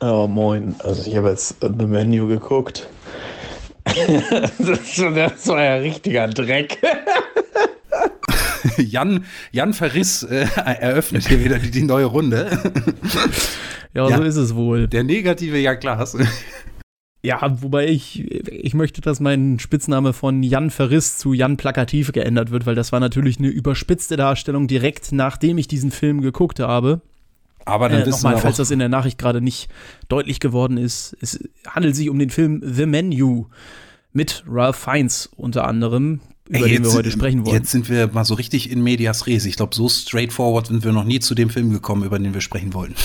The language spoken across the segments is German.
Oh, moin. Also ich habe jetzt The Menu geguckt. das, das war ja richtiger Dreck. Jan, Jan Verriss äh, eröffnet hier wieder die, die neue Runde. ja, ja, so ist es wohl. Der negative Jan Klaas. Ja, wobei ich, ich möchte, dass mein Spitzname von Jan Verriss zu Jan Plakativ geändert wird, weil das war natürlich eine überspitzte Darstellung direkt nachdem ich diesen Film geguckt habe. Aber dann äh, nochmal, falls das in der Nachricht gerade nicht deutlich geworden ist, es handelt sich um den Film The Menu mit Ralph Fiennes unter anderem, über Ey, den wir heute sprechen wollen. Jetzt sind wir mal so richtig in medias res. Ich glaube, so straightforward sind wir noch nie zu dem Film gekommen, über den wir sprechen wollen.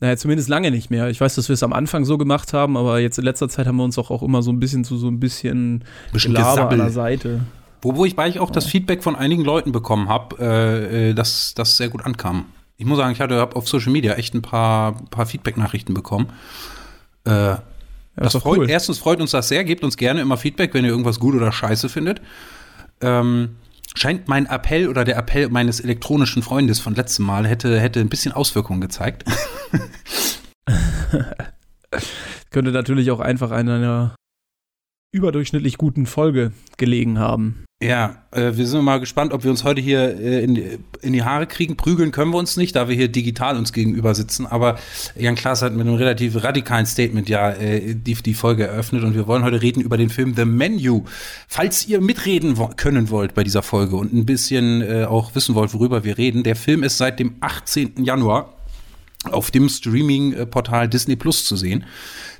Naja, zumindest lange nicht mehr. Ich weiß, dass wir es am Anfang so gemacht haben, aber jetzt in letzter Zeit haben wir uns auch, auch immer so ein bisschen zu so ein bisschen, Gelaber an der Seite. Wo, wo ich bei ich auch das Feedback von einigen Leuten bekommen habe, äh, äh, dass das sehr gut ankam. Ich muss sagen, ich hatte auf Social Media echt ein paar, paar Feedback-Nachrichten bekommen. Äh, ja, das freut, cool. Erstens freut uns das sehr. Gebt uns gerne immer Feedback, wenn ihr irgendwas gut oder scheiße findet. Ähm, scheint mein Appell oder der Appell meines elektronischen Freundes von letztem Mal hätte, hätte ein bisschen Auswirkungen gezeigt. Könnte natürlich auch einfach an einer überdurchschnittlich guten Folge gelegen haben. Ja, äh, wir sind mal gespannt, ob wir uns heute hier äh, in, in, die Haare kriegen. Prügeln können wir uns nicht, da wir hier digital uns gegenüber sitzen. Aber Jan Klaas hat mit einem relativ radikalen Statement ja äh, die, die Folge eröffnet und wir wollen heute reden über den Film The Menu. Falls ihr mitreden wo können wollt bei dieser Folge und ein bisschen äh, auch wissen wollt, worüber wir reden, der Film ist seit dem 18. Januar auf dem Streaming-Portal Disney Plus zu sehen.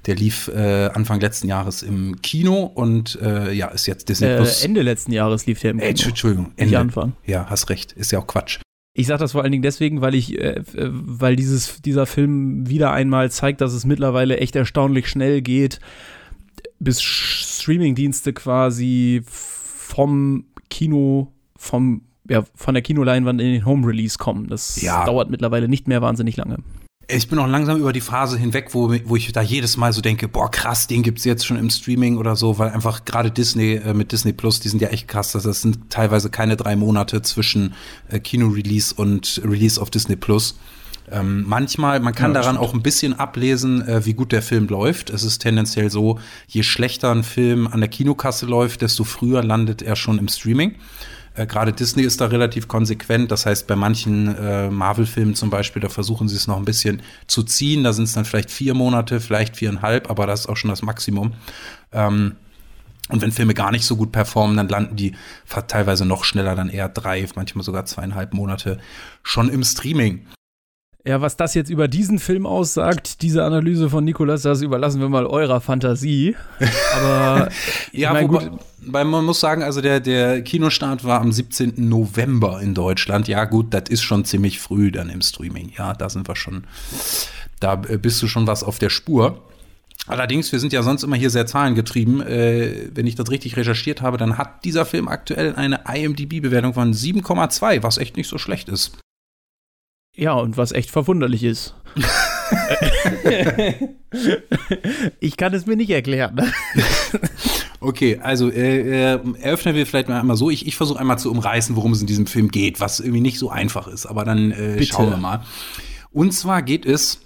Der lief äh, Anfang letzten Jahres im Kino und äh, ja, ist jetzt Disney äh, Plus. Ende letzten Jahres lief der im Kino. Äh, Entschuldigung, Ende. Nicht Anfang. Ja, hast recht. Ist ja auch Quatsch. Ich sage das vor allen Dingen deswegen, weil ich, äh, weil dieses, dieser Film wieder einmal zeigt, dass es mittlerweile echt erstaunlich schnell geht, bis Streamingdienste quasi vom Kino, vom ja, von der Kinoleinwand in den Home Release kommen. Das ja. dauert mittlerweile nicht mehr wahnsinnig lange. Ich bin auch langsam über die Phase hinweg, wo, wo ich da jedes Mal so denke, boah, krass, den gibt's jetzt schon im Streaming oder so, weil einfach gerade Disney äh, mit Disney Plus, die sind ja echt krass. Das sind teilweise keine drei Monate zwischen äh, Kino-Release und Release auf Disney Plus. Ähm, manchmal, man kann ja, daran stimmt. auch ein bisschen ablesen, äh, wie gut der Film läuft. Es ist tendenziell so, je schlechter ein Film an der Kinokasse läuft, desto früher landet er schon im Streaming. Äh, Gerade Disney ist da relativ konsequent. Das heißt, bei manchen äh, Marvel-Filmen zum Beispiel, da versuchen sie es noch ein bisschen zu ziehen. Da sind es dann vielleicht vier Monate, vielleicht viereinhalb, aber das ist auch schon das Maximum. Ähm, und wenn Filme gar nicht so gut performen, dann landen die teilweise noch schneller, dann eher drei, manchmal sogar zweieinhalb Monate schon im Streaming. Ja, was das jetzt über diesen Film aussagt, diese Analyse von Nikolas, das überlassen wir mal eurer Fantasie. Aber ja, mein, wobei, weil man muss sagen, also der, der Kinostart war am 17. November in Deutschland. Ja, gut, das ist schon ziemlich früh dann im Streaming. Ja, da sind wir schon, da bist du schon was auf der Spur. Allerdings, wir sind ja sonst immer hier sehr zahlengetrieben. Äh, wenn ich das richtig recherchiert habe, dann hat dieser Film aktuell eine IMDb-Bewertung von 7,2, was echt nicht so schlecht ist. Ja, und was echt verwunderlich ist. ich kann es mir nicht erklären. okay, also äh, äh, eröffnen wir vielleicht mal einmal so. Ich, ich versuche einmal zu umreißen, worum es in diesem Film geht, was irgendwie nicht so einfach ist. Aber dann äh, schauen wir mal. Und zwar geht es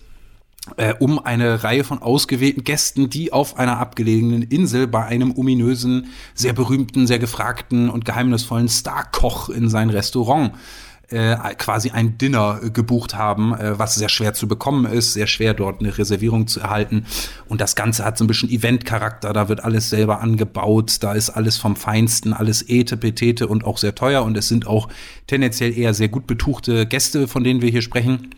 äh, um eine Reihe von ausgewählten Gästen, die auf einer abgelegenen Insel bei einem ominösen, sehr berühmten, sehr gefragten und geheimnisvollen Starkoch in sein Restaurant äh, quasi ein Dinner äh, gebucht haben, äh, was sehr schwer zu bekommen ist, sehr schwer dort eine Reservierung zu erhalten. Und das Ganze hat so ein bisschen Event-Charakter, da wird alles selber angebaut, da ist alles vom Feinsten, alles Ete, Petete und auch sehr teuer. Und es sind auch tendenziell eher sehr gut betuchte Gäste, von denen wir hier sprechen,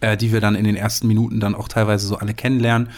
äh, die wir dann in den ersten Minuten dann auch teilweise so alle kennenlernen.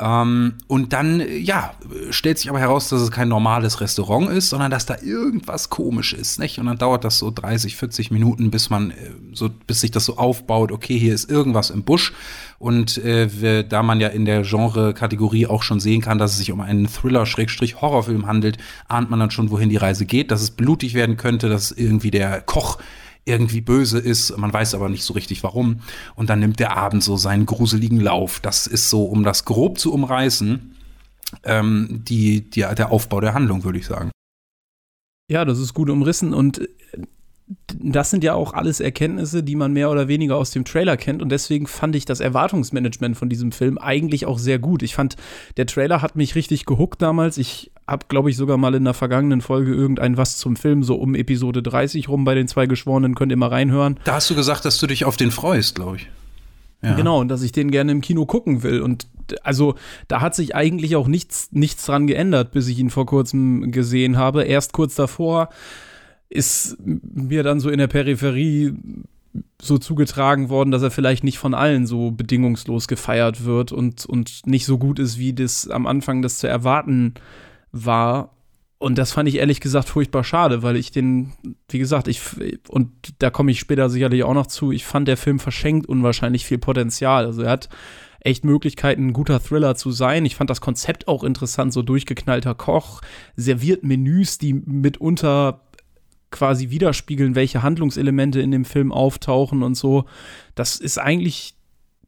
Ähm, und dann, ja, stellt sich aber heraus, dass es kein normales Restaurant ist, sondern dass da irgendwas komisch ist, nicht? Und dann dauert das so 30, 40 Minuten, bis man, äh, so, bis sich das so aufbaut, okay, hier ist irgendwas im Busch. Und äh, wir, da man ja in der Genre-Kategorie auch schon sehen kann, dass es sich um einen Thriller-Horrorfilm handelt, ahnt man dann schon, wohin die Reise geht, dass es blutig werden könnte, dass irgendwie der Koch irgendwie böse ist, man weiß aber nicht so richtig warum. Und dann nimmt der Abend so seinen gruseligen Lauf. Das ist so, um das grob zu umreißen, ähm, die, die, der Aufbau der Handlung, würde ich sagen. Ja, das ist gut umrissen und das sind ja auch alles Erkenntnisse, die man mehr oder weniger aus dem Trailer kennt. Und deswegen fand ich das Erwartungsmanagement von diesem Film eigentlich auch sehr gut. Ich fand, der Trailer hat mich richtig gehuckt damals. Ich habe, glaube ich, sogar mal in der vergangenen Folge irgendein was zum Film, so um Episode 30 rum bei den zwei Geschworenen, könnt ihr mal reinhören. Da hast du gesagt, dass du dich auf den freust, glaube ich. Ja. Genau, und dass ich den gerne im Kino gucken will. Und also da hat sich eigentlich auch nichts, nichts dran geändert, bis ich ihn vor kurzem gesehen habe. Erst kurz davor ist mir dann so in der Peripherie so zugetragen worden, dass er vielleicht nicht von allen so bedingungslos gefeiert wird und, und nicht so gut ist, wie das am Anfang das zu erwarten war. Und das fand ich ehrlich gesagt furchtbar schade, weil ich den, wie gesagt, ich, und da komme ich später sicherlich auch noch zu, ich fand, der Film verschenkt unwahrscheinlich viel Potenzial. Also er hat echt Möglichkeiten, ein guter Thriller zu sein. Ich fand das Konzept auch interessant, so durchgeknallter Koch, serviert Menüs, die mitunter quasi widerspiegeln, welche Handlungselemente in dem Film auftauchen und so. Das ist eigentlich,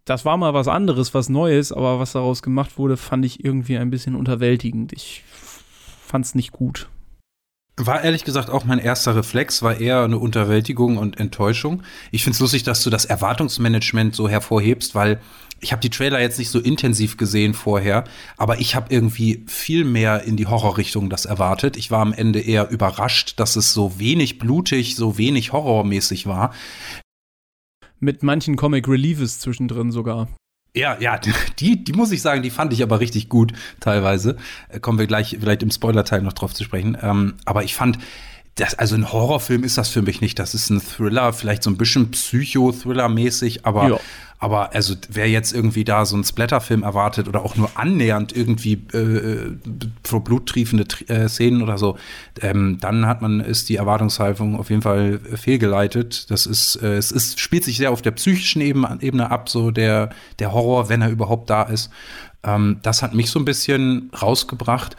das war mal was anderes, was Neues, aber was daraus gemacht wurde, fand ich irgendwie ein bisschen unterwältigend. Ich fand es nicht gut. War ehrlich gesagt auch mein erster Reflex, war eher eine Unterwältigung und Enttäuschung. Ich finde es lustig, dass du das Erwartungsmanagement so hervorhebst, weil ich habe die Trailer jetzt nicht so intensiv gesehen vorher, aber ich habe irgendwie viel mehr in die Horrorrichtung das erwartet. Ich war am Ende eher überrascht, dass es so wenig blutig, so wenig horrormäßig war. Mit manchen Comic Reliefs zwischendrin sogar. Ja, ja, die, die muss ich sagen, die fand ich aber richtig gut teilweise. Äh, kommen wir gleich vielleicht im Spoiler-Teil noch drauf zu sprechen. Ähm, aber ich fand, das, also ein Horrorfilm ist das für mich nicht. Das ist ein Thriller, vielleicht so ein bisschen Psycho-Thriller-mäßig, aber ja. Aber also wer jetzt irgendwie da so einen Splatterfilm erwartet oder auch nur annähernd irgendwie äh, vor bluttriefende äh, Szenen oder so, ähm, dann hat man ist die Erwartungshaltung auf jeden Fall fehlgeleitet. Das ist äh, es ist spielt sich sehr auf der psychischen Ebene, Ebene ab, so der der Horror, wenn er überhaupt da ist. Ähm, das hat mich so ein bisschen rausgebracht.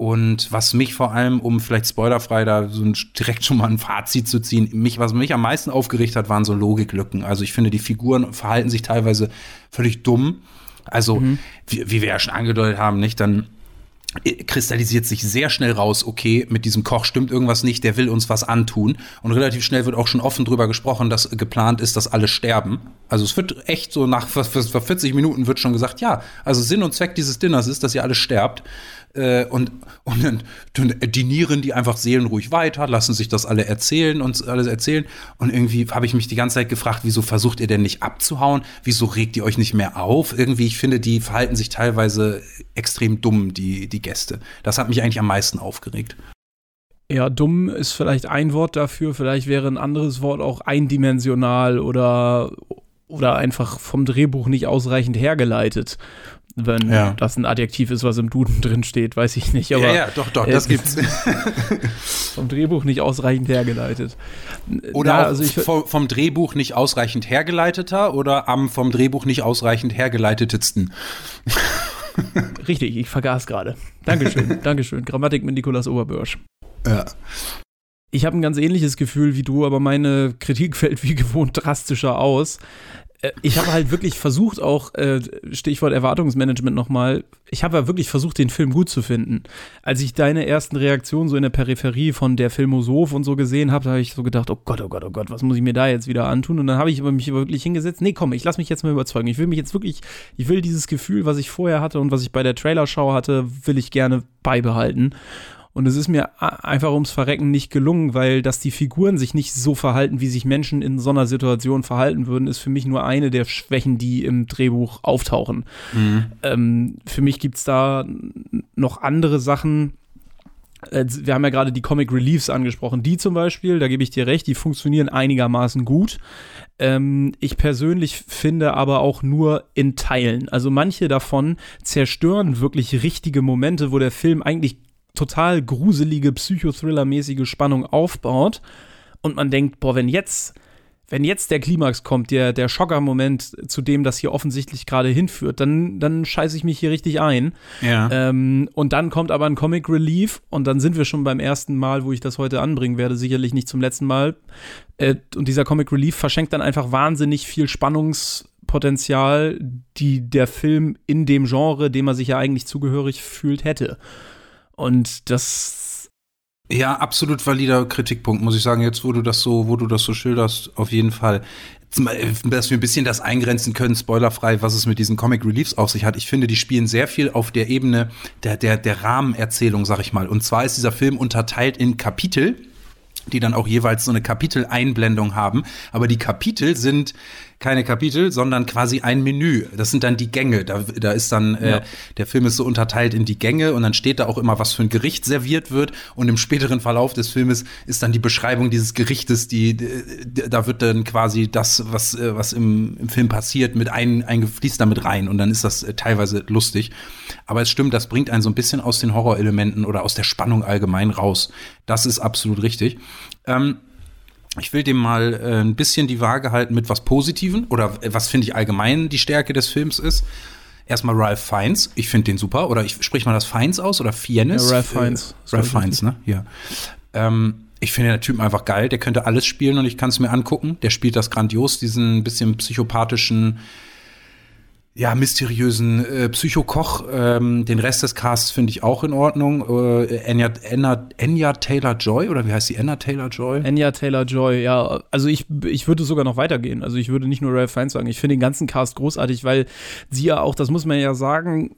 Und was mich vor allem, um vielleicht spoilerfrei da so ein, direkt schon mal ein Fazit zu ziehen, mich, was mich am meisten aufgeregt hat, waren so Logiklücken. Also ich finde, die Figuren verhalten sich teilweise völlig dumm. Also, mhm. wie, wie wir ja schon angedeutet haben, nicht, dann kristallisiert sich sehr schnell raus, okay, mit diesem Koch stimmt irgendwas nicht, der will uns was antun. Und relativ schnell wird auch schon offen drüber gesprochen, dass geplant ist, dass alle sterben. Also es wird echt so nach 40 Minuten wird schon gesagt, ja, also Sinn und Zweck dieses Dinners ist, dass ihr alle sterbt. Äh, und, und dann, dann dinieren die einfach seelenruhig weiter, lassen sich das alle erzählen und alles erzählen. Und irgendwie habe ich mich die ganze Zeit gefragt, wieso versucht ihr denn nicht abzuhauen? Wieso regt ihr euch nicht mehr auf? Irgendwie, ich finde, die verhalten sich teilweise extrem dumm, die, die Gäste. Das hat mich eigentlich am meisten aufgeregt. Ja, dumm ist vielleicht ein Wort dafür, vielleicht wäre ein anderes Wort auch eindimensional oder, oder einfach vom Drehbuch nicht ausreichend hergeleitet wenn ja. das ein Adjektiv ist, was im Duden drin steht, weiß ich nicht. Aber, ja, ja, doch, doch, das äh, gibt's. vom Drehbuch nicht ausreichend hergeleitet. Oder Na, also ich, vom, vom, Drehbuch nicht ausreichend hergeleiteter oder am vom Drehbuch nicht ausreichend hergeleitetsten. Richtig, ich vergaß gerade. Dankeschön, Dankeschön. Grammatik mit Nikolaus Oberbörsch. Ja. Ich habe ein ganz ähnliches Gefühl wie du, aber meine Kritik fällt wie gewohnt drastischer aus. Äh, ich habe halt wirklich versucht, auch äh, Stichwort Erwartungsmanagement nochmal, ich habe ja wirklich versucht, den Film gut zu finden. Als ich deine ersten Reaktionen so in der Peripherie von der Filmosoph und so gesehen habe, habe ich so gedacht, oh Gott, oh Gott, oh Gott, was muss ich mir da jetzt wieder antun? Und dann habe ich mich wirklich hingesetzt, nee, komm, ich lass mich jetzt mal überzeugen. Ich will mich jetzt wirklich, ich will dieses Gefühl, was ich vorher hatte und was ich bei der Trailerschau hatte, will ich gerne beibehalten. Und es ist mir einfach ums Verrecken nicht gelungen, weil dass die Figuren sich nicht so verhalten, wie sich Menschen in so einer Situation verhalten würden, ist für mich nur eine der Schwächen, die im Drehbuch auftauchen. Mhm. Ähm, für mich gibt es da noch andere Sachen. Äh, wir haben ja gerade die Comic Reliefs angesprochen. Die zum Beispiel, da gebe ich dir recht, die funktionieren einigermaßen gut. Ähm, ich persönlich finde aber auch nur in Teilen. Also manche davon zerstören wirklich richtige Momente, wo der Film eigentlich total gruselige, Psychothriller-mäßige Spannung aufbaut und man denkt, boah, wenn jetzt, wenn jetzt der Klimax kommt, der, der Schocker-Moment, zu dem das hier offensichtlich gerade hinführt, dann, dann scheiße ich mich hier richtig ein. Ja. Ähm, und dann kommt aber ein Comic Relief und dann sind wir schon beim ersten Mal, wo ich das heute anbringen werde, sicherlich nicht zum letzten Mal. Äh, und dieser Comic Relief verschenkt dann einfach wahnsinnig viel Spannungspotenzial, die der Film in dem Genre, dem er sich ja eigentlich zugehörig fühlt, hätte. Und das Ja, absolut valider Kritikpunkt, muss ich sagen. Jetzt, wo du das so, wo du das so schilderst, auf jeden Fall. Dass wir ein bisschen das eingrenzen können, spoilerfrei, was es mit diesen Comic Reliefs auf sich hat. Ich finde, die spielen sehr viel auf der Ebene der, der, der Rahmenerzählung, sag ich mal. Und zwar ist dieser Film unterteilt in Kapitel, die dann auch jeweils so eine Kapiteleinblendung haben. Aber die Kapitel sind keine Kapitel, sondern quasi ein Menü. Das sind dann die Gänge. Da, da ist dann, äh, ja. äh, der Film ist so unterteilt in die Gänge und dann steht da auch immer, was für ein Gericht serviert wird. Und im späteren Verlauf des Filmes ist dann die Beschreibung dieses Gerichtes, die, da wird dann quasi das, was, äh, was im, im Film passiert, mit ein, eingefließt damit rein. Und dann ist das äh, teilweise lustig. Aber es stimmt, das bringt einen so ein bisschen aus den Horrorelementen oder aus der Spannung allgemein raus. Das ist absolut richtig. Ähm, ich will dem mal äh, ein bisschen die Waage halten mit was Positiven oder was finde ich allgemein die Stärke des Films ist. Erstmal Ralph Fiennes, ich finde den super. Oder ich sprich mal das Fiennes aus oder Fiennes? Ja, Ralph Fiennes. Äh, Ralph Fiennes, ne? Ja. Ähm, ich finde den Typen einfach geil. Der könnte alles spielen und ich kann es mir angucken. Der spielt das grandios, diesen bisschen psychopathischen ja, mysteriösen äh, Psychokoch. Ähm, den Rest des Casts finde ich auch in Ordnung. Äh, Anya, Anya, Anya Taylor-Joy, oder wie heißt sie? Anya Taylor-Joy? Anya Taylor-Joy, ja. Also ich, ich würde sogar noch weitergehen. Also ich würde nicht nur Ralph Fiennes sagen. Ich finde den ganzen Cast großartig, weil sie ja auch, das muss man ja sagen,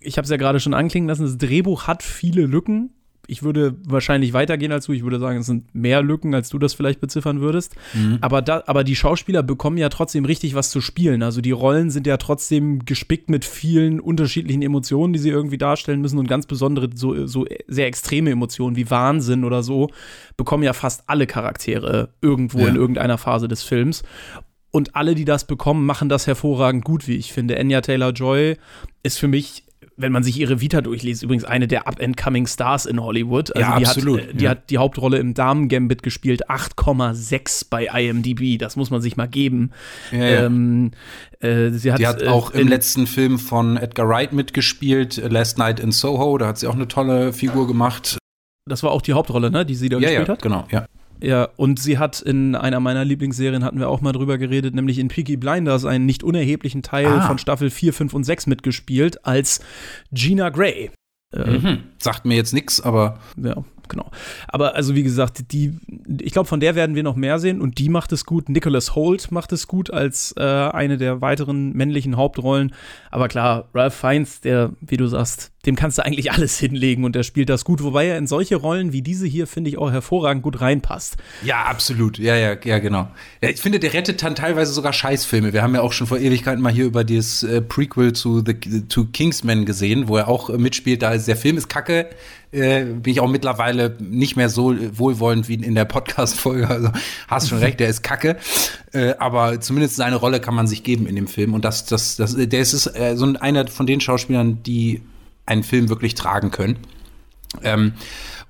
ich habe es ja gerade schon anklingen lassen, das Drehbuch hat viele Lücken ich würde wahrscheinlich weitergehen als du. Ich würde sagen, es sind mehr Lücken, als du das vielleicht beziffern würdest. Mhm. Aber, da, aber die Schauspieler bekommen ja trotzdem richtig was zu spielen. Also die Rollen sind ja trotzdem gespickt mit vielen unterschiedlichen Emotionen, die sie irgendwie darstellen müssen und ganz besondere, so, so sehr extreme Emotionen wie Wahnsinn oder so, bekommen ja fast alle Charaktere irgendwo ja. in irgendeiner Phase des Films. Und alle, die das bekommen, machen das hervorragend gut, wie ich finde. Anya Taylor Joy ist für mich wenn man sich ihre Vita durchliest, übrigens eine der up-and-coming Stars in Hollywood. Also ja, die absolut. Hat, äh, die ja. hat die Hauptrolle im Damen-Gambit gespielt, 8,6 bei IMDb. Das muss man sich mal geben. Ja, ja. Ähm, äh, sie hat, die hat auch äh, im letzten Film von Edgar Wright mitgespielt, Last Night in Soho. Da hat sie auch eine tolle Figur gemacht. Das war auch die Hauptrolle, ne, die sie da gespielt hat? Genau, ja. Ja, und sie hat in einer meiner Lieblingsserien, hatten wir auch mal drüber geredet, nämlich in Peaky Blinders einen nicht unerheblichen Teil ah. von Staffel 4, 5 und 6 mitgespielt als Gina Gray. Äh, mhm. Sagt mir jetzt nichts, aber. Ja, genau. Aber also wie gesagt, die, ich glaube, von der werden wir noch mehr sehen und die macht es gut. Nicholas Holt macht es gut als äh, eine der weiteren männlichen Hauptrollen. Aber klar, Ralph Fiennes, der, wie du sagst, dem kannst du eigentlich alles hinlegen und der spielt das gut, wobei er in solche Rollen wie diese hier, finde ich, auch hervorragend gut reinpasst. Ja, absolut. Ja, ja, ja, genau. Ja, ich finde, der rettet dann teilweise sogar Scheißfilme. Wir haben ja auch schon vor Ewigkeiten mal hier über das äh, Prequel zu The to Kingsman gesehen, wo er auch äh, mitspielt. Da ist der Film ist kacke, äh, bin ich auch mittlerweile nicht mehr so wohlwollend wie in der Podcast-Folge. Also hast schon recht, der ist kacke. Äh, aber zumindest seine Rolle kann man sich geben in dem Film. Und das, das, das, der ist äh, so einer von den Schauspielern, die einen Film wirklich tragen können. Ähm,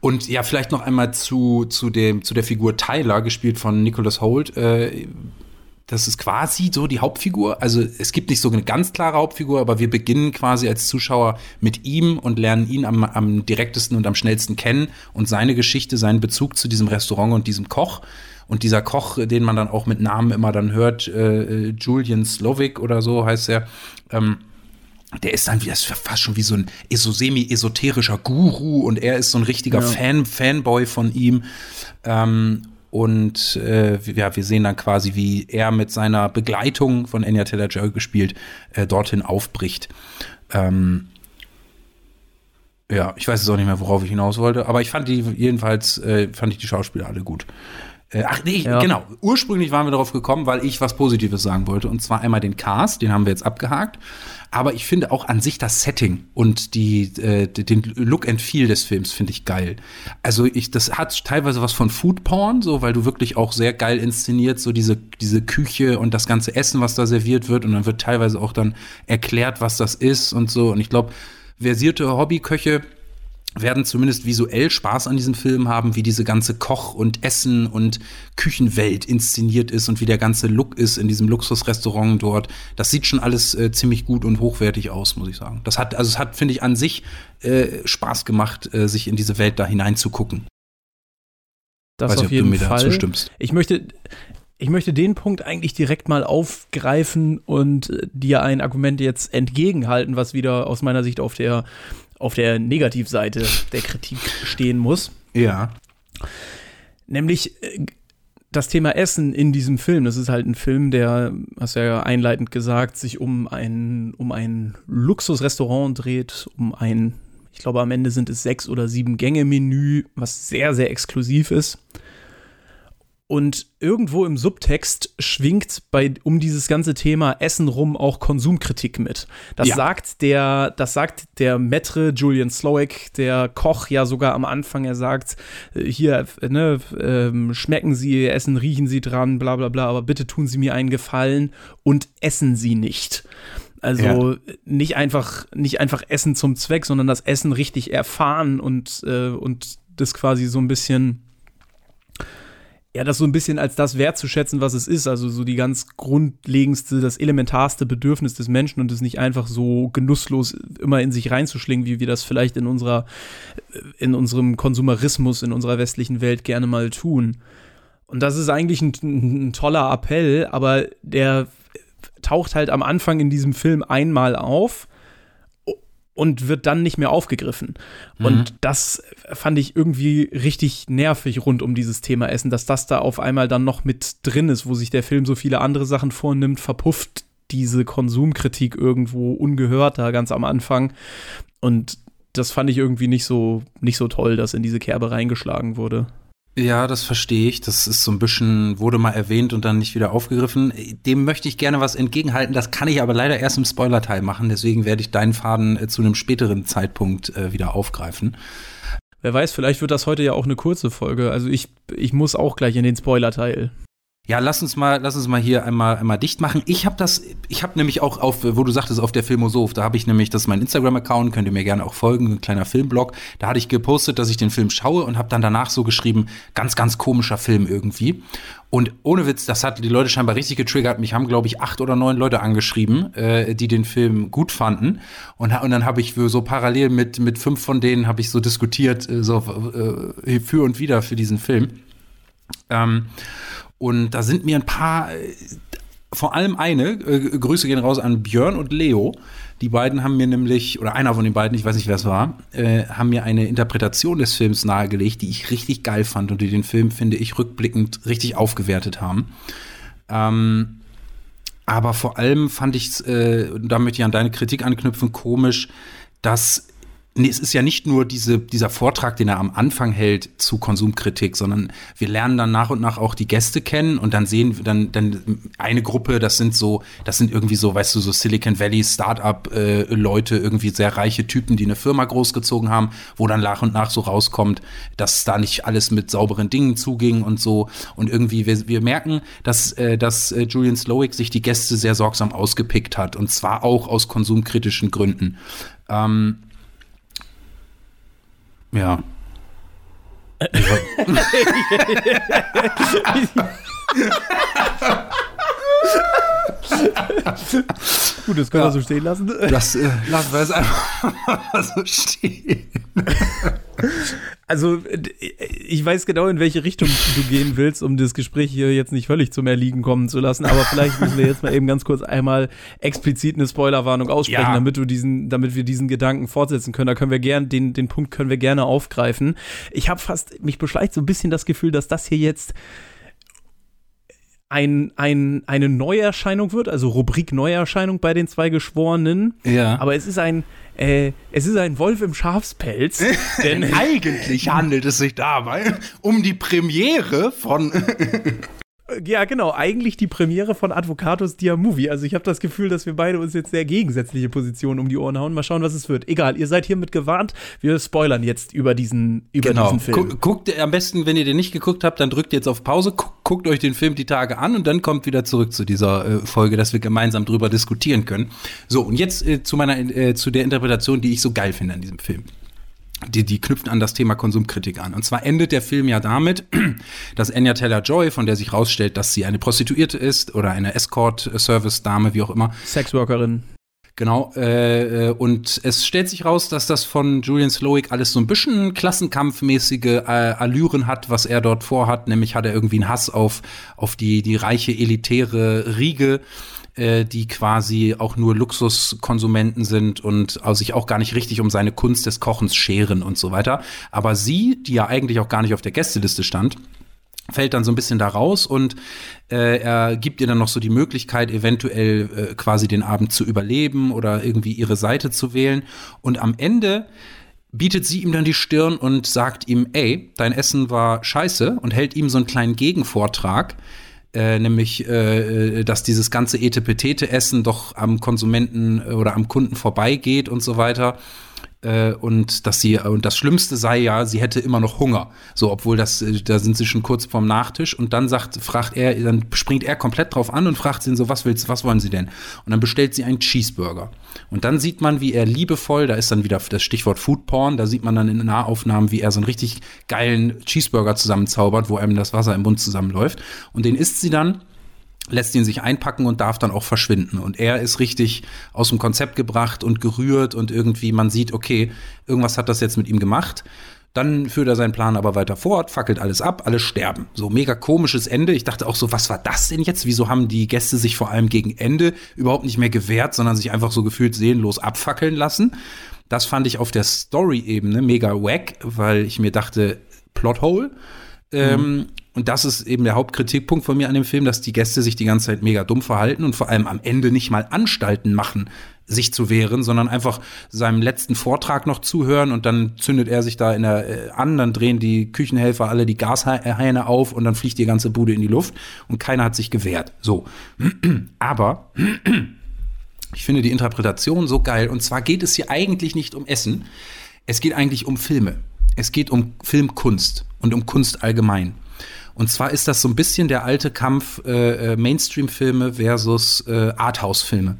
und ja, vielleicht noch einmal zu, zu, dem, zu der Figur Tyler, gespielt von Nicholas Holt. Äh, das ist quasi so die Hauptfigur. Also es gibt nicht so eine ganz klare Hauptfigur, aber wir beginnen quasi als Zuschauer mit ihm und lernen ihn am, am direktesten und am schnellsten kennen und seine Geschichte, seinen Bezug zu diesem Restaurant und diesem Koch. Und dieser Koch, den man dann auch mit Namen immer dann hört, äh, Julian Slovic oder so heißt er, ähm, der ist dann wie das fast schon wie so ein so semi-esoterischer Guru und er ist so ein richtiger ja. Fan, Fanboy von ihm. Ähm, und äh, ja, wir sehen dann quasi, wie er mit seiner Begleitung von Anya Taylor-Joy gespielt äh, dorthin aufbricht. Ähm, ja, ich weiß jetzt auch nicht mehr, worauf ich hinaus wollte, aber ich fand die jedenfalls äh, fand ich die Schauspieler alle gut. Äh, ach nee, ja. genau. Ursprünglich waren wir darauf gekommen, weil ich was Positives sagen wollte. Und zwar einmal den Cast, den haben wir jetzt abgehakt. Aber ich finde auch an sich das Setting und die, äh, den Look and Feel des Films finde ich geil. Also ich, das hat teilweise was von Food Porn, so, weil du wirklich auch sehr geil inszeniert, so diese, diese Küche und das ganze Essen, was da serviert wird. Und dann wird teilweise auch dann erklärt, was das ist und so. Und ich glaube, versierte Hobbyköche werden zumindest visuell Spaß an diesem Film haben, wie diese ganze Koch- und Essen- und Küchenwelt inszeniert ist und wie der ganze Look ist in diesem Luxusrestaurant dort. Das sieht schon alles äh, ziemlich gut und hochwertig aus, muss ich sagen. Das hat, also es hat, finde ich, an sich äh, Spaß gemacht, äh, sich in diese Welt da hineinzugucken. Das Weiß auf nicht, jeden Fall. Ich möchte, ich möchte den Punkt eigentlich direkt mal aufgreifen und äh, dir ein Argument jetzt entgegenhalten, was wieder aus meiner Sicht auf der auf der Negativseite der Kritik stehen muss. Ja. Nämlich äh, das Thema Essen in diesem Film. Das ist halt ein Film, der, hast du ja einleitend gesagt, sich um ein, um ein Luxusrestaurant dreht, um ein, ich glaube, am Ende sind es sechs oder sieben Gänge-Menü, was sehr, sehr exklusiv ist. Und irgendwo im Subtext schwingt bei um dieses ganze Thema Essen rum auch Konsumkritik mit. Das ja. sagt der, das sagt der Metre Julian Slowik, der Koch ja sogar am Anfang. Er sagt äh, hier, ne, ähm, schmecken Sie, essen, riechen Sie dran, bla bla bla. Aber bitte tun Sie mir einen Gefallen und essen Sie nicht. Also ja. nicht einfach, nicht einfach Essen zum Zweck, sondern das Essen richtig erfahren und äh, und das quasi so ein bisschen ja, das so ein bisschen als das wertzuschätzen, was es ist. Also so die ganz grundlegendste, das elementarste Bedürfnis des Menschen und es nicht einfach so genusslos immer in sich reinzuschlingen, wie wir das vielleicht in unserer, in unserem Konsumerismus, in unserer westlichen Welt gerne mal tun. Und das ist eigentlich ein, ein toller Appell, aber der taucht halt am Anfang in diesem Film einmal auf und wird dann nicht mehr aufgegriffen. Mhm. Und das fand ich irgendwie richtig nervig rund um dieses Thema Essen, dass das da auf einmal dann noch mit drin ist, wo sich der Film so viele andere Sachen vornimmt, verpufft diese Konsumkritik irgendwo ungehört da ganz am Anfang. Und das fand ich irgendwie nicht so, nicht so toll, dass in diese Kerbe reingeschlagen wurde. Ja, das verstehe ich. Das ist so ein bisschen, wurde mal erwähnt und dann nicht wieder aufgegriffen. Dem möchte ich gerne was entgegenhalten. Das kann ich aber leider erst im Spoilerteil machen. Deswegen werde ich deinen Faden äh, zu einem späteren Zeitpunkt äh, wieder aufgreifen. Wer weiß, vielleicht wird das heute ja auch eine kurze Folge. Also ich, ich muss auch gleich in den Spoilerteil. Ja, lass uns mal, lass uns mal hier einmal, einmal dicht machen. Ich habe das, ich habe nämlich auch auf, wo du sagtest, auf der Filmosoph, da habe ich nämlich, das ist mein Instagram-Account, könnt ihr mir gerne auch folgen, ein kleiner Filmblog. Da hatte ich gepostet, dass ich den Film schaue und habe dann danach so geschrieben, ganz, ganz komischer Film irgendwie. Und ohne Witz, das hat die Leute scheinbar richtig getriggert. Mich haben, glaube ich, acht oder neun Leute angeschrieben, äh, die den Film gut fanden. Und, und dann habe ich so parallel mit, mit fünf von denen habe ich so diskutiert, äh, so äh, für und wieder für diesen Film. Ähm, und da sind mir ein paar, äh, vor allem eine, äh, Grüße gehen raus an Björn und Leo. Die beiden haben mir nämlich, oder einer von den beiden, ich weiß nicht, wer es war, äh, haben mir eine Interpretation des Films nahegelegt, die ich richtig geil fand und die den Film, finde ich, rückblickend richtig aufgewertet haben. Ähm, aber vor allem fand ich es, äh, da möchte ich an deine Kritik anknüpfen, komisch, dass nee, es ist ja nicht nur diese, dieser Vortrag, den er am Anfang hält zu Konsumkritik, sondern wir lernen dann nach und nach auch die Gäste kennen und dann sehen wir dann, dann eine Gruppe, das sind so, das sind irgendwie so, weißt du, so Silicon Valley Startup-Leute, äh, irgendwie sehr reiche Typen, die eine Firma großgezogen haben, wo dann nach und nach so rauskommt, dass da nicht alles mit sauberen Dingen zuging und so. Und irgendwie, wir, wir merken, dass, äh, dass äh, Julian Slowick sich die Gäste sehr sorgsam ausgepickt hat und zwar auch aus konsumkritischen Gründen. Ähm, ja. Gut, das können ja. wir so stehen lassen. Das äh, lassen wir es einfach so stehen. Also, ich weiß genau, in welche Richtung du gehen willst, um das Gespräch hier jetzt nicht völlig zum Erliegen kommen zu lassen. Aber vielleicht müssen wir jetzt mal eben ganz kurz einmal explizit eine Spoilerwarnung aussprechen, ja. damit du diesen, damit wir diesen Gedanken fortsetzen können. Da können wir gerne, den, den Punkt können wir gerne aufgreifen. Ich habe fast, mich beschleicht so ein bisschen das Gefühl, dass das hier jetzt ein, ein, eine Neuerscheinung wird, also Rubrik Neuerscheinung bei den zwei Geschworenen. Ja. Aber es ist ein, äh, es ist ein Wolf im Schafspelz. denn eigentlich handelt es sich dabei um die Premiere von ja, genau. Eigentlich die Premiere von Advocatus Dia Movie. Also ich habe das Gefühl, dass wir beide uns jetzt sehr gegensätzliche Positionen um die Ohren hauen. Mal schauen, was es wird. Egal, ihr seid hiermit gewarnt. Wir spoilern jetzt über diesen, über genau. diesen Film. Guckt, guckt am besten, wenn ihr den nicht geguckt habt, dann drückt jetzt auf Pause, guckt, guckt euch den Film die Tage an und dann kommt wieder zurück zu dieser äh, Folge, dass wir gemeinsam drüber diskutieren können. So, und jetzt äh, zu meiner, äh, zu der Interpretation, die ich so geil finde an diesem Film die, die knüpft an das Thema Konsumkritik an. Und zwar endet der Film ja damit, dass Anya Taylor-Joy, von der sich rausstellt, dass sie eine Prostituierte ist oder eine Escort-Service-Dame, wie auch immer. Sexworkerin. Genau, äh, und es stellt sich raus, dass das von Julian Slowik alles so ein bisschen klassenkampfmäßige äh, Allüren hat, was er dort vorhat. Nämlich hat er irgendwie einen Hass auf, auf die, die reiche, elitäre Riege äh, die quasi auch nur Luxuskonsumenten sind und sich auch gar nicht richtig um seine Kunst des Kochens scheren und so weiter. Aber sie, die ja eigentlich auch gar nicht auf der Gästeliste stand, fällt dann so ein bisschen da raus und äh, er gibt ihr dann noch so die Möglichkeit, eventuell äh, quasi den Abend zu überleben oder irgendwie ihre Seite zu wählen. Und am Ende bietet sie ihm dann die Stirn und sagt ihm, ey, dein Essen war scheiße und hält ihm so einen kleinen Gegenvortrag, äh, nämlich, äh, dass dieses ganze Etepetete-Essen doch am Konsumenten oder am Kunden vorbeigeht und so weiter äh, und dass sie und das Schlimmste sei ja, sie hätte immer noch Hunger. So, obwohl das, äh, da sind sie schon kurz vorm Nachtisch und dann sagt, fragt er, dann springt er komplett drauf an und fragt sie so, was willst, was wollen Sie denn? Und dann bestellt sie einen Cheeseburger. Und dann sieht man, wie er liebevoll, da ist dann wieder das Stichwort Food Porn, da sieht man dann in Nahaufnahmen, wie er so einen richtig geilen Cheeseburger zusammenzaubert, wo einem das Wasser im Mund zusammenläuft. Und den isst sie dann lässt ihn sich einpacken und darf dann auch verschwinden. Und er ist richtig aus dem Konzept gebracht und gerührt und irgendwie man sieht, okay, irgendwas hat das jetzt mit ihm gemacht. Dann führt er seinen Plan aber weiter fort, fackelt alles ab, alle sterben. So mega komisches Ende. Ich dachte auch so, was war das denn jetzt? Wieso haben die Gäste sich vor allem gegen Ende überhaupt nicht mehr gewehrt, sondern sich einfach so gefühlt seelenlos abfackeln lassen? Das fand ich auf der Story-Ebene mega wack, weil ich mir dachte, Plothole. Ähm, mhm. Und das ist eben der Hauptkritikpunkt von mir an dem Film, dass die Gäste sich die ganze Zeit mega dumm verhalten und vor allem am Ende nicht mal Anstalten machen, sich zu wehren, sondern einfach seinem letzten Vortrag noch zuhören und dann zündet er sich da in der äh, an, dann drehen die Küchenhelfer alle die Gashähne auf und dann fliegt die ganze Bude in die Luft und keiner hat sich gewehrt. So. Aber ich finde die Interpretation so geil und zwar geht es hier eigentlich nicht um Essen, es geht eigentlich um Filme. Es geht um Filmkunst und um Kunst allgemein. Und zwar ist das so ein bisschen der alte Kampf äh, äh, Mainstream-Filme versus äh, Arthouse-Filme.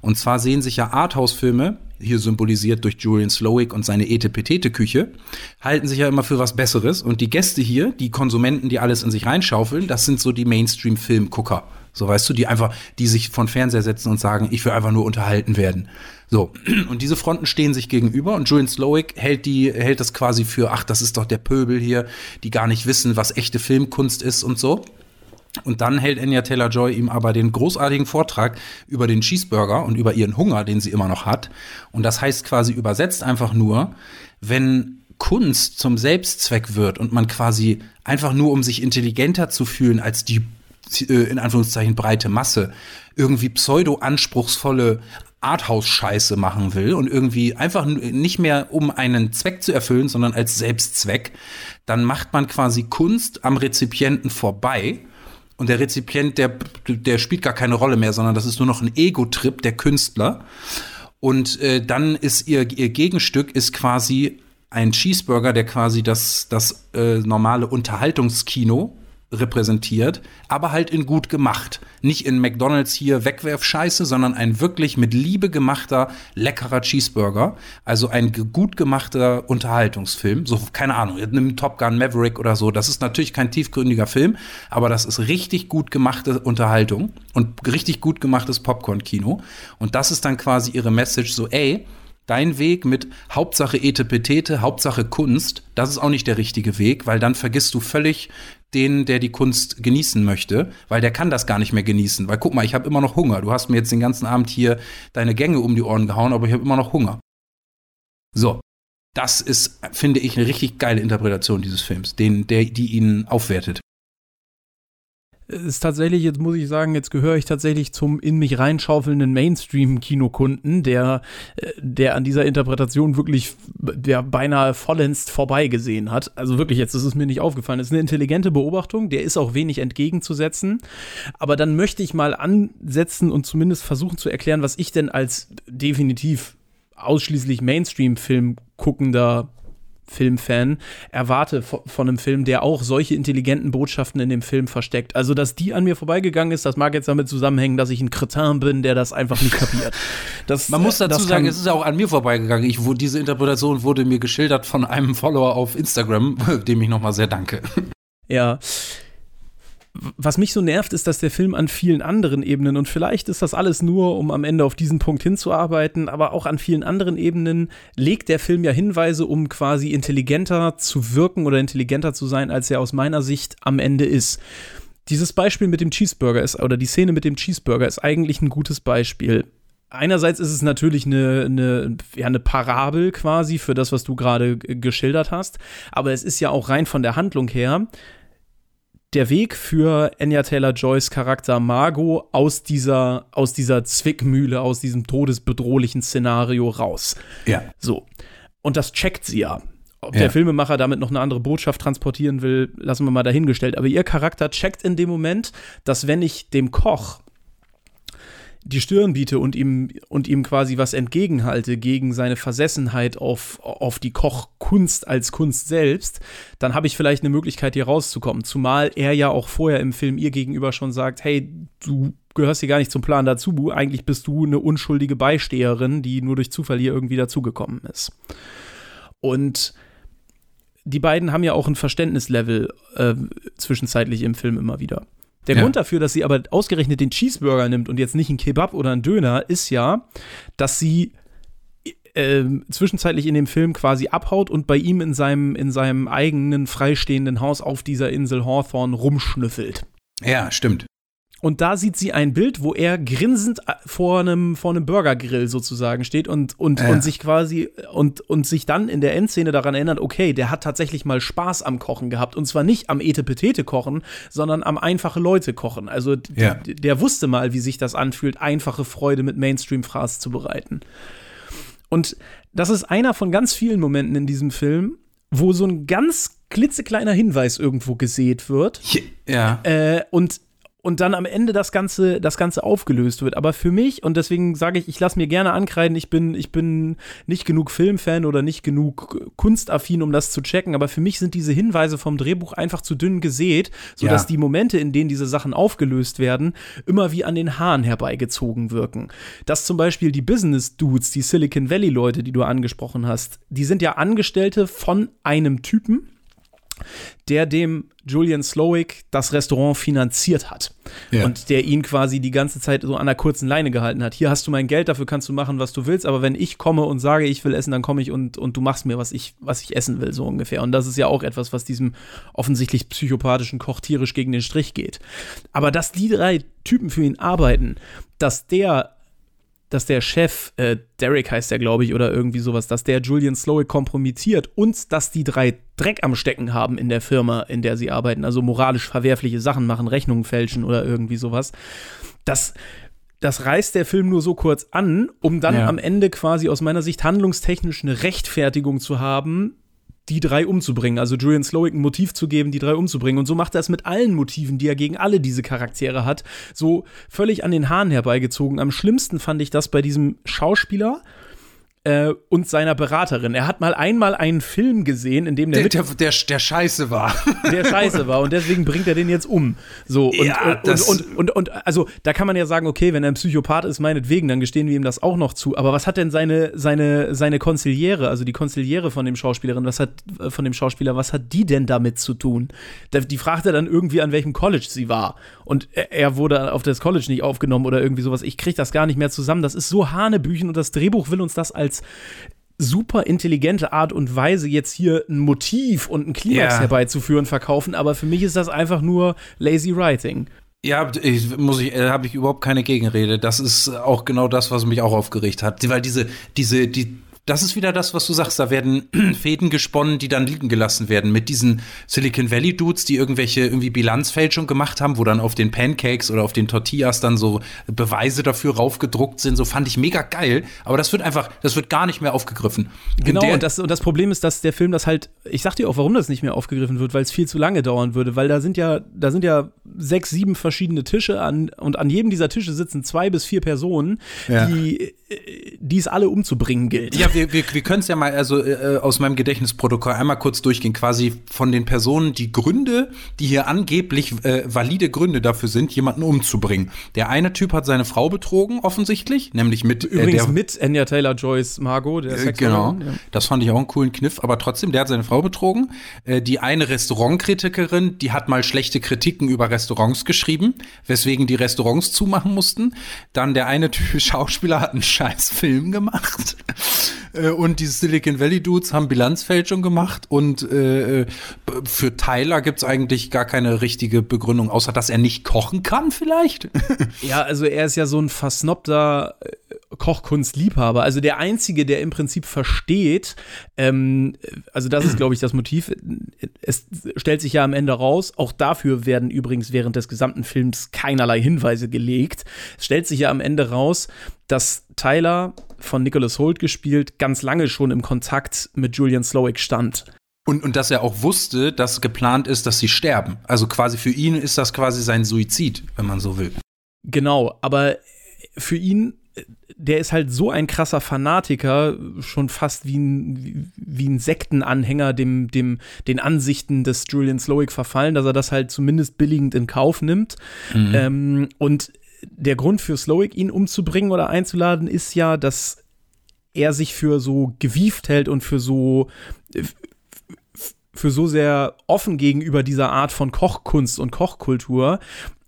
Und zwar sehen sich ja Arthouse-Filme, hier symbolisiert durch Julian Slowick und seine Etepetete-Küche, halten sich ja immer für was Besseres. Und die Gäste hier, die Konsumenten, die alles in sich reinschaufeln, das sind so die Mainstream-Filmgucker. So weißt du, die einfach, die sich von Fernseher setzen und sagen, ich will einfach nur unterhalten werden. So, und diese Fronten stehen sich gegenüber und Julian Slowick hält die, hält das quasi für, ach, das ist doch der Pöbel hier, die gar nicht wissen, was echte Filmkunst ist und so. Und dann hält Anya Taylor-Joy ihm aber den großartigen Vortrag über den Cheeseburger und über ihren Hunger, den sie immer noch hat. Und das heißt quasi übersetzt einfach nur, wenn Kunst zum Selbstzweck wird und man quasi einfach nur, um sich intelligenter zu fühlen als die in Anführungszeichen breite Masse irgendwie pseudo-anspruchsvolle Arthouse-Scheiße machen will und irgendwie einfach nicht mehr um einen Zweck zu erfüllen, sondern als Selbstzweck, dann macht man quasi Kunst am Rezipienten vorbei. Und der Rezipient, der, der spielt gar keine Rolle mehr, sondern das ist nur noch ein Ego-Trip der Künstler. Und äh, dann ist ihr, ihr Gegenstück ist quasi ein Cheeseburger, der quasi das, das äh, normale Unterhaltungskino repräsentiert, aber halt in gut gemacht. Nicht in McDonalds hier Wegwerfscheiße, sondern ein wirklich mit Liebe gemachter, leckerer Cheeseburger. Also ein gut gemachter Unterhaltungsfilm. So, keine Ahnung, nimm Top Gun Maverick oder so. Das ist natürlich kein tiefgründiger Film, aber das ist richtig gut gemachte Unterhaltung und richtig gut gemachtes Popcorn-Kino. Und das ist dann quasi ihre Message so, ey, Dein Weg mit Hauptsache Etepetete, Hauptsache Kunst, das ist auch nicht der richtige Weg, weil dann vergisst du völlig den, der die Kunst genießen möchte, weil der kann das gar nicht mehr genießen. Weil guck mal, ich habe immer noch Hunger. Du hast mir jetzt den ganzen Abend hier deine Gänge um die Ohren gehauen, aber ich habe immer noch Hunger. So, das ist, finde ich, eine richtig geile Interpretation dieses Films, den, der, die ihn aufwertet ist tatsächlich, jetzt muss ich sagen, jetzt gehöre ich tatsächlich zum in mich reinschaufelnden Mainstream-Kinokunden, der, äh, der an dieser Interpretation wirklich der beinahe vollends vorbeigesehen hat. Also wirklich, jetzt ist es mir nicht aufgefallen. Es ist eine intelligente Beobachtung, der ist auch wenig entgegenzusetzen. Aber dann möchte ich mal ansetzen und zumindest versuchen zu erklären, was ich denn als definitiv ausschließlich Mainstream-Film guckender Filmfan erwarte von einem Film, der auch solche intelligenten Botschaften in dem Film versteckt. Also, dass die an mir vorbeigegangen ist, das mag jetzt damit zusammenhängen, dass ich ein Kretin bin, der das einfach nicht kapiert. Das, Man muss dazu sagen, es ist auch an mir vorbeigegangen. Ich, wo, diese Interpretation wurde mir geschildert von einem Follower auf Instagram, dem ich nochmal sehr danke. Ja, was mich so nervt, ist, dass der Film an vielen anderen Ebenen, und vielleicht ist das alles nur, um am Ende auf diesen Punkt hinzuarbeiten, aber auch an vielen anderen Ebenen legt der Film ja Hinweise, um quasi intelligenter zu wirken oder intelligenter zu sein, als er aus meiner Sicht am Ende ist. dieses Beispiel mit dem Cheeseburger ist, oder die Szene mit dem Cheeseburger ist eigentlich ein gutes Beispiel. Einerseits ist es natürlich eine, eine, ja, eine Parabel quasi für das, was du gerade geschildert hast, aber es ist ja auch rein von der Handlung her der Weg für Anya Taylor Joyce Charakter Margot aus dieser, aus dieser Zwickmühle, aus diesem todesbedrohlichen Szenario raus. Ja. So. Und das checkt sie ja. Ob Ja. der Filmemacher damit noch eine andere Botschaft transportieren will, lassen wir mal dahingestellt. Aber ihr Charakter checkt in dem Moment, dass wenn ich dem Koch die Stirn biete und ihm, und ihm quasi was entgegenhalte gegen seine Versessenheit auf, auf die Kochkunst als Kunst selbst, dann habe ich vielleicht eine Möglichkeit, hier rauszukommen. Zumal er ja auch vorher im Film ihr gegenüber schon sagt, hey, du gehörst hier gar nicht zum Plan dazu, eigentlich bist du eine unschuldige Beisteherin, die nur durch Zufall hier irgendwie dazugekommen ist. Und die beiden haben ja auch ein Verständnislevel äh, zwischenzeitlich im Film immer wieder. Der Ja. Grund dafür, dass sie aber ausgerechnet den Cheeseburger nimmt und jetzt nicht einen Kebab oder einen Döner, ist ja, dass sie ähm, zwischenzeitlich in dem Film quasi abhaut und bei ihm in seinem, in seinem eigenen freistehenden Haus auf dieser Insel Hawthorne rumschnüffelt. Ja, stimmt. Und da sieht sie ein Bild, wo er grinsend äh, vor einem, vor einem Burgergrill sozusagen steht und, und, Ja. und sich quasi und, und sich dann in der Endszene daran erinnert, okay, der hat tatsächlich mal Spaß am Kochen gehabt. Und zwar nicht am Etepetete kochen, sondern am einfache Leute kochen. Also Ja. der wusste mal, wie sich das anfühlt, einfache Freude mit Mainstream-Fraß zu bereiten. Und das ist einer von ganz vielen Momenten in diesem Film, wo so ein ganz klitzekleiner Hinweis irgendwo gesät wird. Ja. Äh, und, und dann am Ende das Ganze, das Ganze aufgelöst wird. Aber für mich, und deswegen sage ich, ich lasse mir gerne ankreiden, ich bin, ich bin nicht genug Filmfan oder nicht genug kunstaffin, um das zu checken, aber für mich sind diese Hinweise vom Drehbuch einfach zu dünn gesät, sodass Ja. die Momente, in denen diese Sachen aufgelöst werden, immer wie an den Haaren herbeigezogen wirken. Dass zum Beispiel die Business-Dudes, die Silicon Valley-Leute, die du angesprochen hast, die sind ja Angestellte von einem Typen, der dem Julian Slowick das Restaurant finanziert hat. Ja. Und der ihn quasi die ganze Zeit so an der kurzen Leine gehalten hat. Hier hast du mein Geld, dafür kannst du machen, was du willst, aber wenn ich komme und sage, ich will essen, dann komme ich und, und du machst mir, was ich, was ich essen will, so ungefähr. Und das ist ja auch etwas, was diesem offensichtlich psychopathischen Koch tierisch gegen den Strich geht. Aber dass die drei Typen für ihn arbeiten, dass der dass der Chef, äh, Derek heißt der, glaube ich, oder irgendwie sowas, dass der Julian Slowick kompromittiert und dass die drei Dreck am Stecken haben in der Firma, in der sie arbeiten, also moralisch verwerfliche Sachen machen, Rechnungen fälschen oder irgendwie sowas. Das, das reißt der Film nur so kurz an, um dann Ja. am Ende quasi aus meiner Sicht handlungstechnisch eine Rechtfertigung zu haben, die drei umzubringen. Also Julian Slowick ein Motiv zu geben, die drei umzubringen. Und so macht er es mit allen Motiven, die er gegen alle diese Charaktere hat, so völlig an den Haaren herbeigezogen. Am schlimmsten fand ich das bei diesem Schauspieler äh, und seiner Beraterin. Er hat mal einmal einen Film gesehen, in dem der, Der, der, der, der scheiße war. der scheiße war und deswegen bringt er den jetzt um. So, und, Ja, und, das- und, und, und, also da kann man ja sagen, okay, wenn er ein Psychopath ist, meinetwegen, dann gestehen wir ihm das auch noch zu. Aber was hat denn seine, seine, seine Konziliere, also die Konziliere von dem Schauspielerin, was hat, äh, von dem Schauspieler, was hat die denn damit zu tun? Die fragt er dann irgendwie, an welchem College sie war. Und er, er wurde auf das College nicht aufgenommen oder irgendwie sowas. Ich krieg das gar nicht mehr zusammen. Das ist so Hanebüchen und das Drehbuch will uns das als super intelligente Art und Weise jetzt hier ein Motiv und ein Klimax Ja. herbeizuführen verkaufen, aber für mich ist das einfach nur lazy writing. Ja, ich, muss ich, äh, habe ich überhaupt keine Gegenrede. Das ist auch genau das, was mich auch aufgeregt hat. Weil diese, diese, die, das ist wieder das, was du sagst. Da werden Fäden gesponnen, die dann liegen gelassen werden mit diesen Silicon Valley Dudes, die irgendwelche irgendwie Bilanzfälschung gemacht haben, wo dann auf den Pancakes oder auf den Tortillas dann so Beweise dafür raufgedruckt sind. So fand ich mega geil. Aber das wird einfach, das wird gar nicht mehr aufgegriffen. Genau, und das, und das Problem ist, dass der Film das halt, ich sag dir auch, warum das nicht mehr aufgegriffen wird, weil es viel zu lange dauern würde, weil da sind ja, da sind ja sechs, sieben verschiedene Tische an, und an jedem dieser Tische sitzen zwei bis vier Personen, Ja. die, äh, die es alle umzubringen gilt. Ja, wir, wir, wir können es ja mal also äh, aus meinem Gedächtnisprotokoll einmal kurz durchgehen. Quasi von den Personen die Gründe, die hier angeblich äh, valide Gründe dafür sind, jemanden umzubringen. Der eine Typ hat seine Frau betrogen, offensichtlich, nämlich mit äh, Übrigens der, mit Anya Taylor Joyce Margot, der äh, Genau, ja. das fand ich auch einen coolen Kniff, aber trotzdem, der hat seine Frau betrogen. Äh, die eine Restaurantkritikerin, die hat mal schlechte Kritiken über Restaurants geschrieben, weswegen die Restaurants zumachen mussten. Dann der eine Typ Schauspieler hat einen scheiß Film gemacht. Äh, und die Silicon Valley Dudes haben Bilanzfälschung gemacht und äh, für Tyler gibt es eigentlich gar keine richtige Begründung, außer dass er nicht kochen kann vielleicht. ja, also er ist ja so ein versnobter äh, Kochkunstliebhaber. Also der Einzige, der im Prinzip versteht, ähm, also das ist, glaube ich, das Motiv. Es stellt sich ja am Ende raus, auch dafür werden übrigens während des gesamten Films keinerlei Hinweise gelegt. Es stellt sich ja am Ende raus, dass Tyler von Nicholas Holt gespielt ganz lange schon im Kontakt mit Julian Slowick stand. Und, und dass er auch wusste, dass geplant ist, dass sie sterben. Also quasi für ihn ist das quasi sein Suizid, wenn man so will. Genau, aber für ihn der ist halt so ein krasser Fanatiker, schon fast wie ein, wie ein Sektenanhänger dem, dem, den Ansichten des Julian Slowick verfallen, dass er das halt zumindest billigend in Kauf nimmt. Mhm. Ähm, und der Grund für Slowick, ihn umzubringen oder einzuladen, ist ja, dass er sich für so gewieft hält und für so für so sehr offen gegenüber dieser Art von Kochkunst und Kochkultur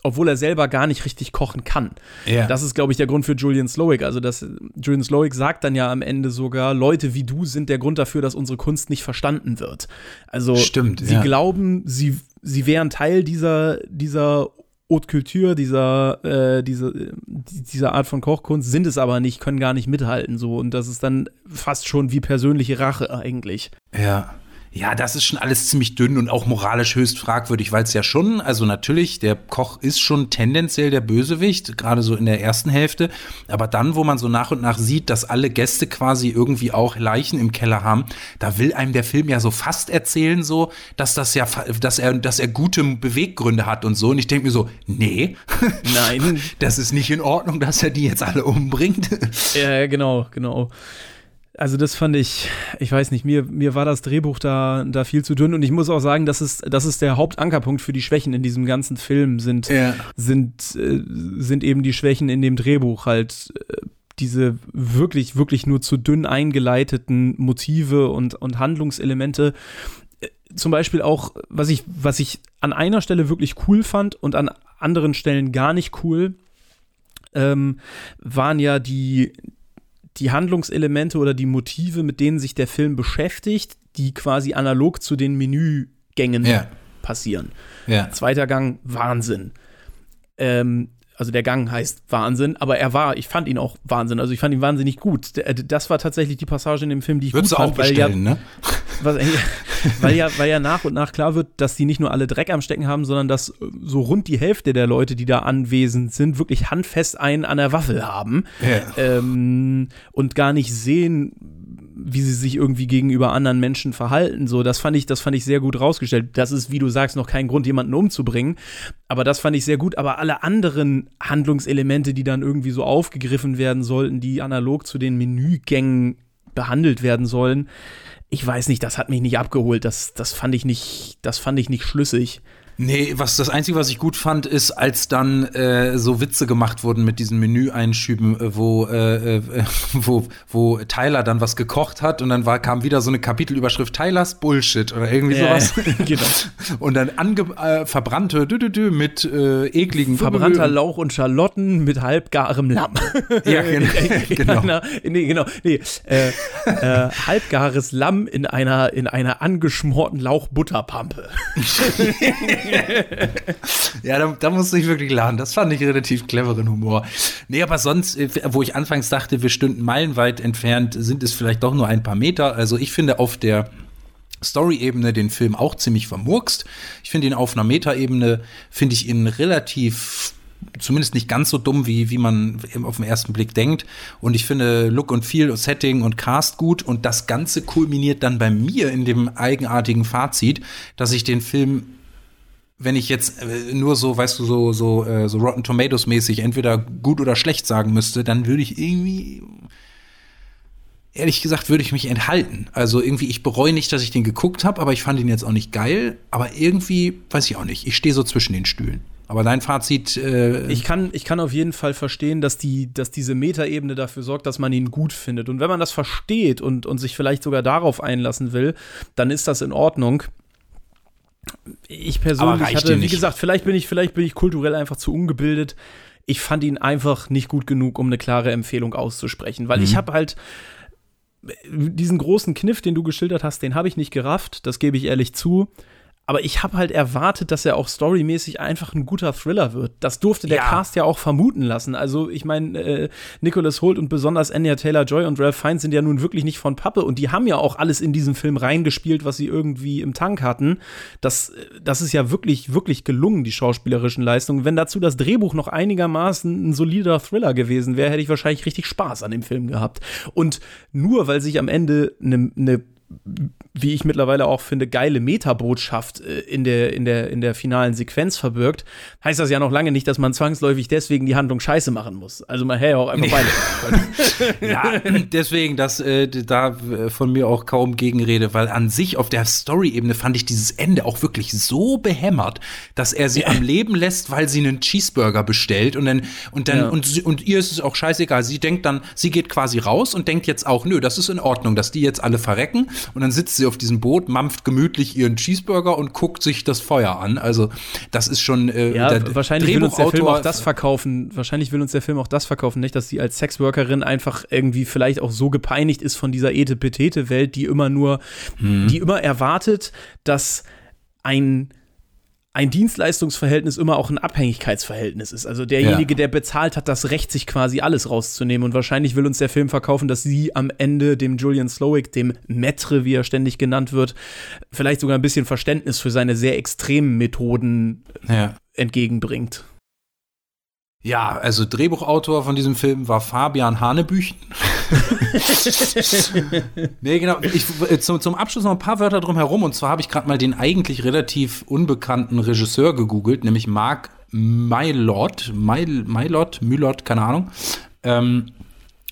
obwohl er selber gar nicht richtig kochen kann. Ja. Das ist, glaube ich, der Grund für Julian Slowick. Also, dass Julian Slowick sagt dann ja am Ende sogar, Leute wie du sind der Grund dafür, dass unsere Kunst nicht verstanden wird. Also, Stimmt, sie ja. glauben, sie, sie wären Teil dieser, dieser Haute Culture, dieser, äh, diese, dieser Art von Kochkunst, sind es aber nicht, können gar nicht mithalten, so. Und das ist dann fast schon wie persönliche Rache eigentlich. Ja. Ja, das ist schon alles ziemlich dünn und auch moralisch höchst fragwürdig, weil es ja schon, also natürlich, der Koch ist schon tendenziell der Bösewicht, gerade so in der ersten Hälfte. Aber dann, wo man so nach und nach sieht, dass alle Gäste quasi irgendwie auch Leichen im Keller haben, da will einem der Film ja so fast erzählen, so, dass das ja, dass er, dass er gute Beweggründe hat und so. Und ich denke mir so, nee, nein, das ist nicht in Ordnung, dass er die jetzt alle umbringt. Ja, genau, genau. Also das fand ich, ich weiß nicht, mir, mir war das Drehbuch da, da viel zu dünn und ich muss auch sagen, das ist, das ist der Hauptankerpunkt für die Schwächen in diesem ganzen Film, sind, ja. sind, äh, sind eben die Schwächen in dem Drehbuch halt äh, diese wirklich, wirklich nur zu dünn eingeleiteten Motive und, und Handlungselemente. Äh, zum Beispiel auch, was ich, was ich an einer Stelle wirklich cool fand und an anderen Stellen gar nicht cool, ähm, waren ja die, die Handlungselemente oder die Motive, mit denen sich der Film beschäftigt, die quasi analog zu den Menügängen ja. passieren. Ja. Zweiter Gang, Wahnsinn. Ähm, also der Gang heißt Wahnsinn, aber er war, ich fand ihn auch Wahnsinn. Also ich fand ihn wahnsinnig gut. Das war tatsächlich die Passage in dem Film, die ich Würdest gut fand, auch weil ja, ne? Was, weil, ja, weil ja nach und nach klar wird, dass die nicht nur alle Dreck am Stecken haben, sondern dass so rund die Hälfte der Leute, die da anwesend sind, wirklich handfest einen an der Waffel haben ja. ähm, und gar nicht sehen, wie sie sich irgendwie gegenüber anderen Menschen verhalten. So, das fand ich, das fand ich sehr gut rausgestellt. Das ist, wie du sagst, noch kein Grund, jemanden umzubringen. Aber das fand ich sehr gut. Aber alle anderen Handlungselemente, die dann irgendwie so aufgegriffen werden sollten, die analog zu den Menügängen behandelt werden sollen, ich weiß nicht, das hat mich nicht abgeholt. Das, das fand ich nicht, das fand ich nicht schlüssig. Nee, was das Einzige, was ich gut fand, ist, als dann äh, so Witze gemacht wurden mit diesen Menüeinschüben, äh, wo, äh, äh, wo, wo Tyler dann was gekocht hat und dann war, kam wieder so eine Kapitelüberschrift Tylers Bullshit oder irgendwie sowas. genau. Und dann ange, äh, verbrannte dü, dü, dü, mit äh, ekligen Verbrannter Lauch und Schalotten mit halbgarem Lamm. ja, genau. genau. Einer, nee, genau. Nee, halbgares Lamm in einer, in einer angeschmorten Lauchbutterpampe. ja, da, da musste ich wirklich lachen. Das fand ich relativ cleveren Humor. Nee, aber sonst, äh, wo ich anfangs dachte, wir stünden meilenweit entfernt, sind es vielleicht doch nur ein paar Meter. Also ich finde auf der Story-Ebene den Film auch ziemlich vermurkst. Ich finde ihn auf einer Meta-Ebene, finde ich ihn relativ zumindest nicht ganz so dumm, wie, wie man auf den ersten Blick denkt. Und ich finde Look und Feel, Setting und Cast gut. Und das Ganze kulminiert dann bei mir in dem eigenartigen Fazit, dass ich den Film wenn ich jetzt äh, nur so, weißt du, so, so, äh, so Rotten Tomatoes mäßig entweder gut oder schlecht sagen müsste, dann würde ich irgendwie, ehrlich gesagt, würde ich mich enthalten. Also irgendwie, ich bereue nicht, dass ich den geguckt habe, aber ich fand ihn jetzt auch nicht geil. Aber irgendwie, weiß ich auch nicht, ich stehe so zwischen den Stühlen. Aber dein Fazit. Äh ich, kann, ich kann auf jeden Fall verstehen, dass, die, dass diese Metaebene dafür sorgt, dass man ihn gut findet. Und wenn man das versteht und, und sich vielleicht sogar darauf einlassen will, dann ist das in Ordnung. Ich persönlich hatte, wie gesagt, vielleicht bin ich, vielleicht bin ich kulturell einfach zu ungebildet. Ich fand ihn einfach nicht gut genug, um eine klare Empfehlung auszusprechen, weil mhm. ich habe halt diesen großen Kniff, den du geschildert hast, den habe ich nicht gerafft, das gebe ich ehrlich zu aber ich habe halt erwartet, dass er auch storymäßig einfach ein guter Thriller wird. Das durfte der ja. Cast ja auch vermuten lassen. Also ich meine, äh, Nicholas Holt und besonders Anya Taylor-Joy und Ralph Fiennes sind ja nun wirklich nicht von Pappe und die haben ja auch alles in diesen Film reingespielt, was sie irgendwie im Tank hatten. Das, das ist ja wirklich, wirklich gelungen, die schauspielerischen Leistungen. Wenn dazu das Drehbuch noch einigermaßen ein solider Thriller gewesen wäre, hätte ich wahrscheinlich richtig Spaß an dem Film gehabt. Und nur weil sich am Ende eine ne wie ich mittlerweile auch finde, geile Metabotschaft äh, in der, in, der, in der finalen Sequenz verbirgt, heißt das ja noch lange nicht, dass man zwangsläufig deswegen die Handlung scheiße machen muss. Also man hätte ja auch einfach beide. ja, deswegen, dass äh, da äh, von mir auch kaum Gegenrede, weil an sich auf der Story-Ebene fand ich dieses Ende auch wirklich so behämmert, dass er sie ja. am Leben lässt, weil sie einen Cheeseburger bestellt und dann, und dann, ja. und, und ihr ist es auch scheißegal. Sie denkt dann, sie geht quasi raus und denkt jetzt auch, nö, das ist in Ordnung, dass die jetzt alle verrecken und dann sitzt sie auf diesem Boot, mampft gemütlich ihren Cheeseburger und guckt sich das Feuer an. Also das ist schon äh, ja, wahrscheinlich will uns der Film auch das verkaufen. Wahrscheinlich will uns der Film auch das verkaufen, nicht, dass sie als Sexworkerin einfach irgendwie vielleicht auch so gepeinigt ist von dieser Ete-Petete-Welt, die immer nur, hm. die immer erwartet, dass ein ein Dienstleistungsverhältnis immer auch ein Abhängigkeitsverhältnis ist. Also derjenige, ja. der bezahlt hat, das Recht, sich quasi alles rauszunehmen. Und wahrscheinlich will uns der Film verkaufen, dass sie am Ende dem Julian Slowick, dem Metre, wie er ständig genannt wird, vielleicht sogar ein bisschen Verständnis für seine sehr extremen Methoden ja. entgegenbringt. Ja, also Drehbuchautor von diesem Film war Fabian Hanebüchen. nee, genau. Ich, äh, zum, zum Abschluss noch ein paar Wörter drum herum. Und zwar habe ich gerade mal den eigentlich relativ unbekannten Regisseur gegoogelt, nämlich Mark Mylott. Mylott, Mylott, keine Ahnung. Ähm,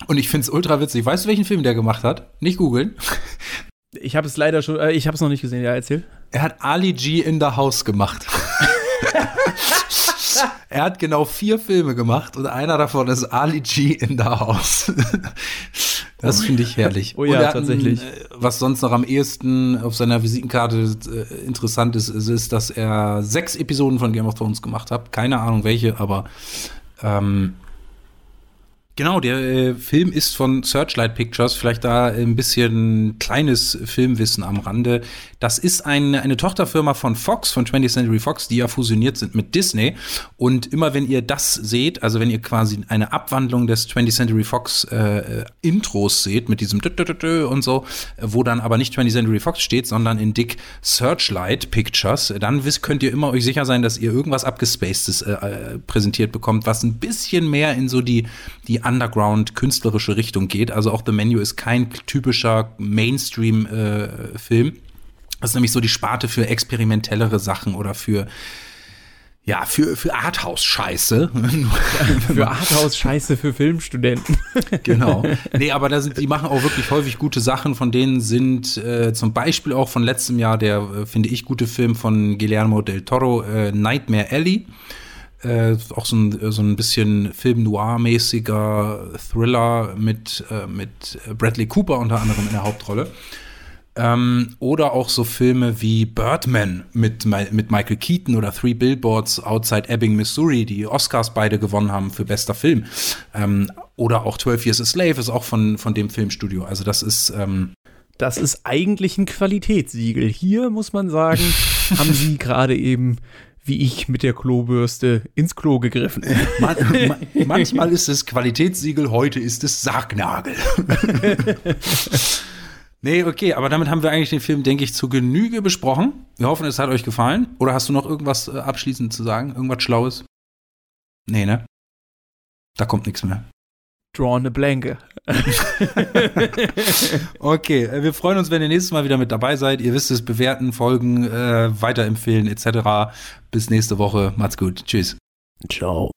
und ich finde es ultra witzig. Weißt du, welchen Film der gemacht hat? Nicht googeln. Ich habe es leider schon, äh, ich habe es noch nicht gesehen. Ja, erzähl. Er hat Ali G in the House gemacht. Er hat genau vier Filme gemacht und einer davon ist Ali G in the House. Das finde ich herrlich. Oh ja, tatsächlich. Ein, äh, was sonst noch am ehesten auf seiner Visitenkarte äh, interessant ist, ist, dass er sechs Episoden von Game of Thrones gemacht hat. Keine Ahnung welche, aber ähm, Genau, der äh, Film ist von Searchlight Pictures, vielleicht da ein bisschen kleines Filmwissen am Rande. Das ist ein, eine Tochterfirma von Fox, von 20th Century Fox, die ja fusioniert sind mit Disney. Und immer wenn ihr das seht, also wenn ihr quasi eine Abwandlung des 20th Century Fox äh, Intros seht, mit diesem und so, wo dann aber nicht 20th Century Fox steht, sondern in dick Searchlight Pictures, dann wisst, könnt ihr immer euch sicher sein, dass ihr irgendwas abgespacedes äh, äh, präsentiert bekommt, was ein bisschen mehr in so die, die Underground-künstlerische Richtung geht. Also auch The Menu ist kein typischer Mainstream-Film. Äh, das ist nämlich so die Sparte für experimentellere Sachen oder für ja, für, für Arthouse-Scheiße. für Arthouse-Scheiße für Filmstudenten. genau. Nee, aber da sind, die machen auch wirklich häufig gute Sachen. Von denen sind äh, zum Beispiel auch von letztem Jahr der, äh, finde ich, gute Film von Guillermo del Toro, äh, Nightmare Alley. Äh, auch so ein, so ein bisschen Film Noir-mäßiger Thriller mit, äh, mit Bradley Cooper unter anderem in der Hauptrolle. Ähm, oder auch so Filme wie Birdman mit, mit Michael Keaton oder Three Billboards Outside Ebbing, Missouri, die Oscars beide gewonnen haben für bester Film. Ähm, oder auch 12 Years a Slave ist auch von, von dem Filmstudio. Also das ist ähm das ist eigentlich ein Qualitätssiegel. Hier muss man sagen, haben sie gerade eben wie ich mit der Klobürste ins Klo gegriffen. Man, man, manchmal ist es Qualitätssiegel, heute ist es Sargnagel. nee, okay, aber damit haben wir eigentlich den Film, denke ich, zu Genüge besprochen. Wir hoffen, es hat euch gefallen. Oder hast du noch irgendwas äh, abschließend zu sagen? Irgendwas Schlaues? Nee, ne? Da kommt nichts mehr. Draw a blanke. okay, äh, wir freuen uns, wenn ihr nächstes Mal wieder mit dabei seid. Ihr wisst es, bewerten, folgen, äh, weiterempfehlen etc. Bis nächste Woche. Macht's gut. Tschüss. Ciao.